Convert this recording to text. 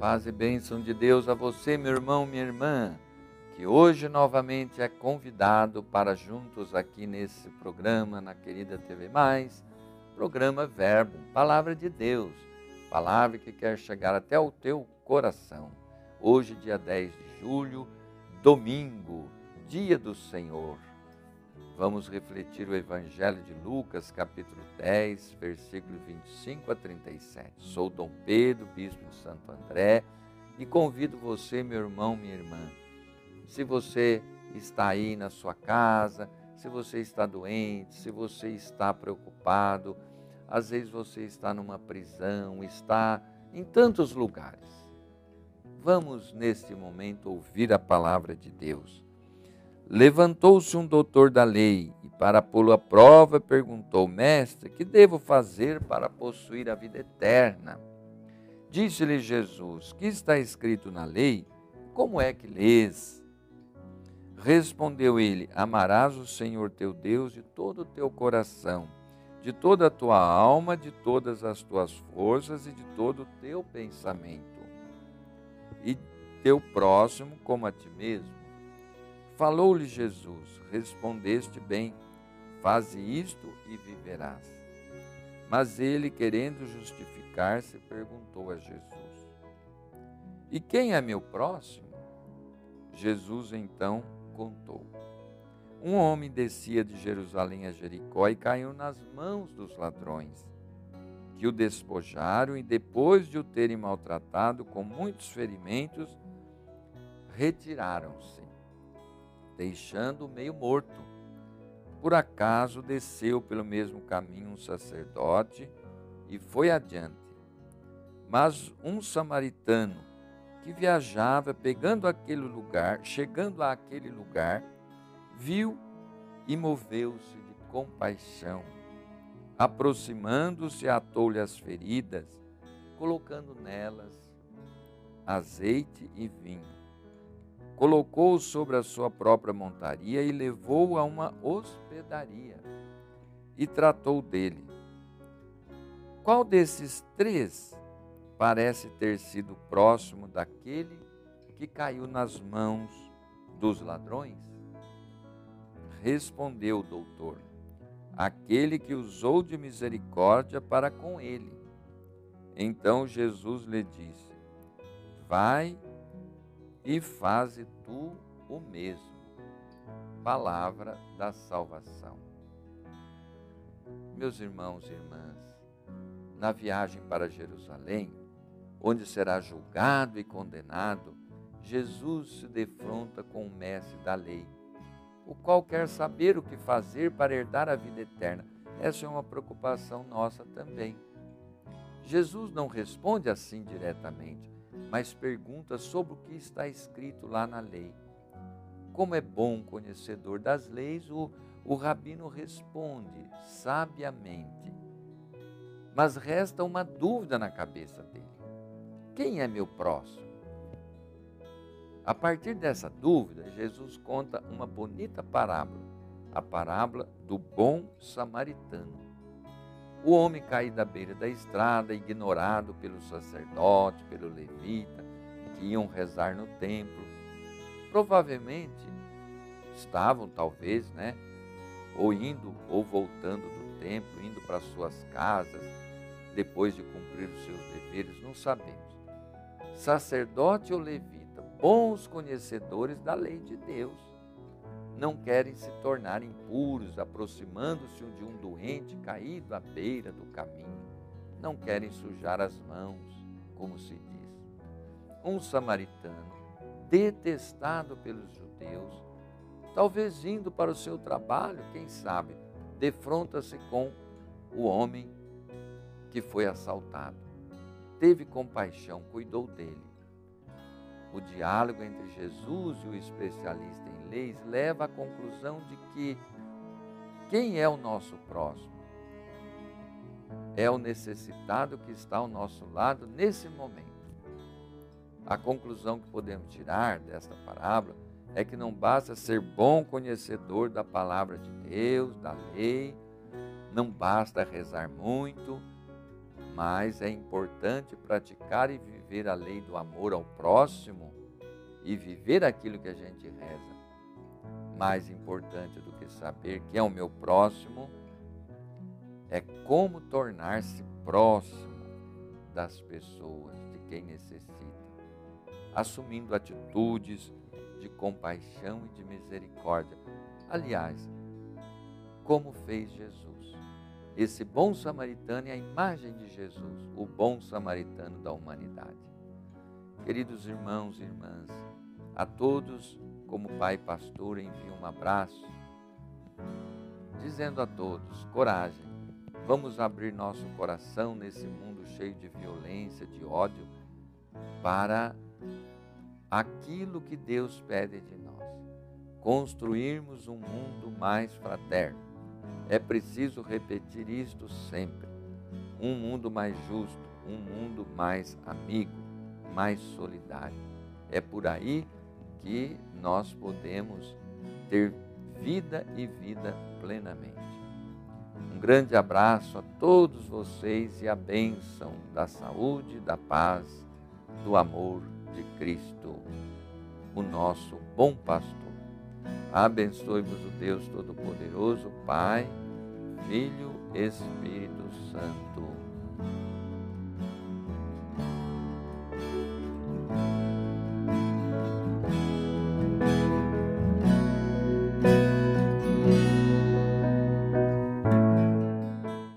paz e bênção de Deus a você, meu irmão, minha irmã, que hoje novamente é convidado para juntos aqui nesse programa, na querida TV Mais, programa Verbo, Palavra de Deus, palavra que quer chegar até o teu coração. Hoje, dia 10 de julho, domingo, dia do Senhor. Vamos refletir o Evangelho de Lucas, capítulo 10, versículo 25 a 37. Sou Dom Pedro, bispo de Santo André, e convido você, meu irmão, minha irmã, se você está aí na sua casa, se você está doente, se você está preocupado, às vezes você está numa prisão, está em tantos lugares. Vamos neste momento ouvir a palavra de Deus. Levantou-se um doutor da lei e, para pô-lo à prova, perguntou: Mestre, que devo fazer para possuir a vida eterna? Disse-lhe Jesus: Que está escrito na lei? Como é que lês? Respondeu ele: Amarás o Senhor teu Deus de todo o teu coração, de toda a tua alma, de todas as tuas forças e de todo o teu pensamento, e teu próximo como a ti mesmo. Falou-lhe Jesus: Respondeste bem, faze isto e viverás. Mas ele, querendo justificar-se, perguntou a Jesus: E quem é meu próximo? Jesus então contou. Um homem descia de Jerusalém a Jericó e caiu nas mãos dos ladrões, que o despojaram e, depois de o terem maltratado com muitos ferimentos, retiraram-se deixando-o meio morto. Por acaso desceu pelo mesmo caminho um sacerdote e foi adiante. Mas um samaritano que viajava pegando aquele lugar, chegando àquele lugar, viu e moveu-se de compaixão. Aproximando-se, atou-lhe as feridas, colocando nelas azeite e vinho colocou-o sobre a sua própria montaria e levou-o a uma hospedaria e tratou dele. Qual desses três parece ter sido próximo daquele que caiu nas mãos dos ladrões? Respondeu o doutor: Aquele que usou de misericórdia para com ele. Então Jesus lhe disse: Vai e faze tu o mesmo. Palavra da salvação. Meus irmãos e irmãs, na viagem para Jerusalém, onde será julgado e condenado, Jesus se defronta com o mestre da lei, o qual quer saber o que fazer para herdar a vida eterna. Essa é uma preocupação nossa também. Jesus não responde assim diretamente, mas pergunta sobre o que está escrito lá na lei. Como é bom conhecedor das leis, o, o rabino responde sabiamente. Mas resta uma dúvida na cabeça dele: quem é meu próximo? A partir dessa dúvida, Jesus conta uma bonita parábola, a parábola do bom samaritano. O homem caído da beira da estrada, ignorado pelo sacerdote, pelo levita, que iam rezar no templo, provavelmente estavam, talvez, né, ou indo ou voltando do templo, indo para suas casas, depois de cumprir os seus deveres, não sabemos. Sacerdote ou levita, bons conhecedores da lei de Deus não querem se tornar impuros, aproximando-se de um doente caído à beira do caminho. Não querem sujar as mãos, como se diz. Um samaritano, detestado pelos judeus, talvez indo para o seu trabalho, quem sabe, defronta-se com o homem que foi assaltado. Teve compaixão, cuidou dele. O diálogo entre Jesus e o especialista em leis leva à conclusão de que quem é o nosso próximo? É o necessitado que está ao nosso lado nesse momento. A conclusão que podemos tirar desta parábola é que não basta ser bom conhecedor da palavra de Deus, da lei, não basta rezar muito, mas é importante praticar e viver a lei do amor ao próximo e viver aquilo que a gente reza. Mais importante do que saber quem é o meu próximo é como tornar-se próximo das pessoas, de quem necessita, assumindo atitudes de compaixão e de misericórdia. Aliás, como fez Jesus. Esse bom samaritano é a imagem de Jesus, o bom samaritano da humanidade. Queridos irmãos e irmãs, a todos, como pai pastor, envio um abraço, dizendo a todos: coragem, vamos abrir nosso coração nesse mundo cheio de violência, de ódio, para aquilo que Deus pede de nós: construirmos um mundo mais fraterno. É preciso repetir isto sempre. Um mundo mais justo, um mundo mais amigo, mais solidário. É por aí que nós podemos ter vida e vida plenamente. Um grande abraço a todos vocês e a bênção da saúde, da paz, do amor de Cristo, o nosso bom pastor. Abençoe-vos o Deus Todo-Poderoso, Pai, Filho, Espírito Santo.